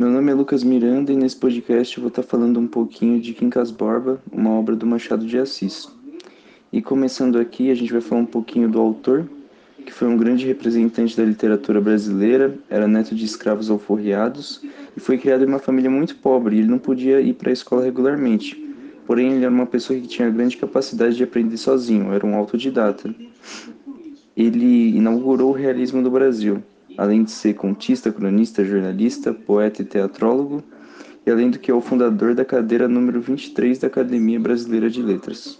Meu nome é Lucas Miranda e nesse podcast eu vou estar falando um pouquinho de Quincas Borba, uma obra do Machado de Assis. E começando aqui, a gente vai falar um pouquinho do autor, que foi um grande representante da literatura brasileira, era neto de escravos alforriados e foi criado em uma família muito pobre, ele não podia ir para a escola regularmente. Porém, ele era uma pessoa que tinha grande capacidade de aprender sozinho, era um autodidata. Ele inaugurou o realismo do Brasil, além de ser contista, cronista, jornalista, poeta e teatrólogo, e além do que é o fundador da cadeira número 23 da Academia Brasileira de Letras.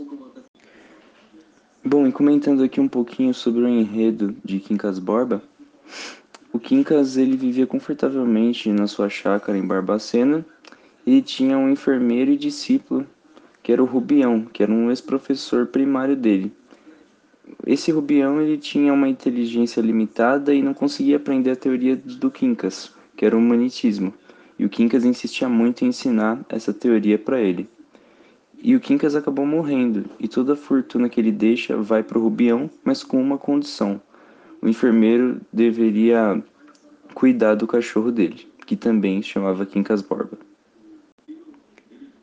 Bom, e comentando aqui um pouquinho sobre o enredo de Quincas Borba, o Quincas ele vivia confortavelmente na sua chácara em Barbacena e tinha um enfermeiro e discípulo que era o Rubião, que era um ex-professor primário dele. Esse Rubião ele tinha uma inteligência limitada e não conseguia aprender a teoria do Quincas, que era o humanitismo, e o Quincas insistia muito em ensinar essa teoria para ele. E o Quincas acabou morrendo, e toda a fortuna que ele deixa vai para o Rubião, mas com uma condição. O enfermeiro deveria cuidar do cachorro dele, que também chamava Quincas Borba.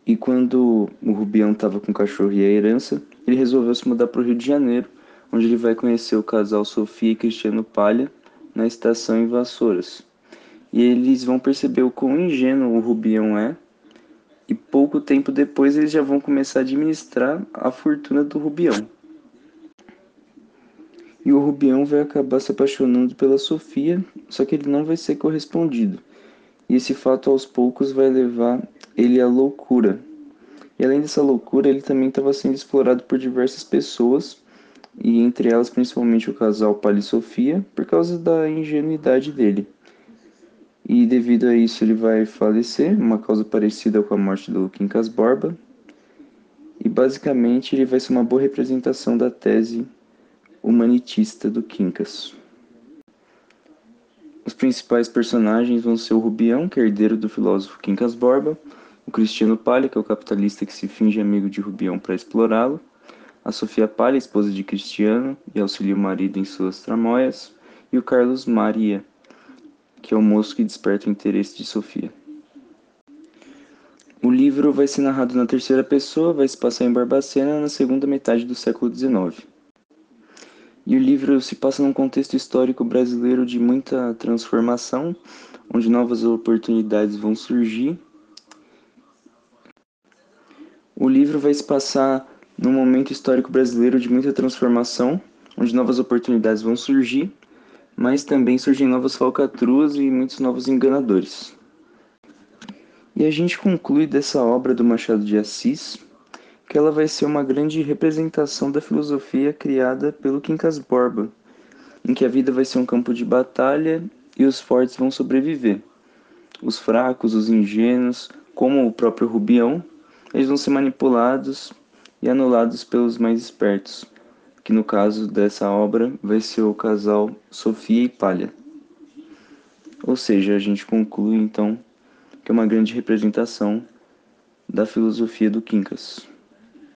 E quando o Rubião estava com o cachorro e a herança, ele resolveu se mudar para o Rio de Janeiro, onde ele vai conhecer o casal Sofia e Cristiano Palha na estação em Vassouras. E eles vão perceber o quão ingênuo o Rubião é e pouco tempo depois eles já vão começar a administrar a fortuna do Rubião. E o Rubião vai acabar se apaixonando pela Sofia, só que ele não vai ser correspondido. E esse fato aos poucos vai levar ele à loucura. E além dessa loucura, ele também estava sendo explorado por diversas pessoas, e entre elas principalmente o casal Pali Sofia, por causa da ingenuidade dele e devido a isso ele vai falecer, uma causa parecida com a morte do Quincas Borba. E basicamente ele vai ser uma boa representação da tese humanitista do Quincas. Os principais personagens vão ser o Rubião, que é herdeiro do filósofo Quincas Borba, o Cristiano Palha, que é o capitalista que se finge amigo de Rubião para explorá-lo, a Sofia Palha, esposa de Cristiano, e auxilia o marido em suas tramóias, e o Carlos Maria, que é o moço que desperta o interesse de Sofia. O livro vai ser narrado na terceira pessoa, vai se passar em Barbacena na segunda metade do século XIX. E o livro se passa num contexto histórico brasileiro de muita transformação, onde novas oportunidades vão surgir. O livro vai se passar num momento histórico brasileiro de muita transformação, onde novas oportunidades vão surgir mas também surgem novas falcatruas e muitos novos enganadores. E a gente conclui dessa obra do Machado de Assis que ela vai ser uma grande representação da filosofia criada pelo Quincas Borba, em que a vida vai ser um campo de batalha e os fortes vão sobreviver. Os fracos, os ingênuos, como o próprio Rubião, eles vão ser manipulados e anulados pelos mais espertos que no caso dessa obra vai ser o casal Sofia e Palha. Ou seja, a gente conclui então que é uma grande representação da filosofia do Quincas.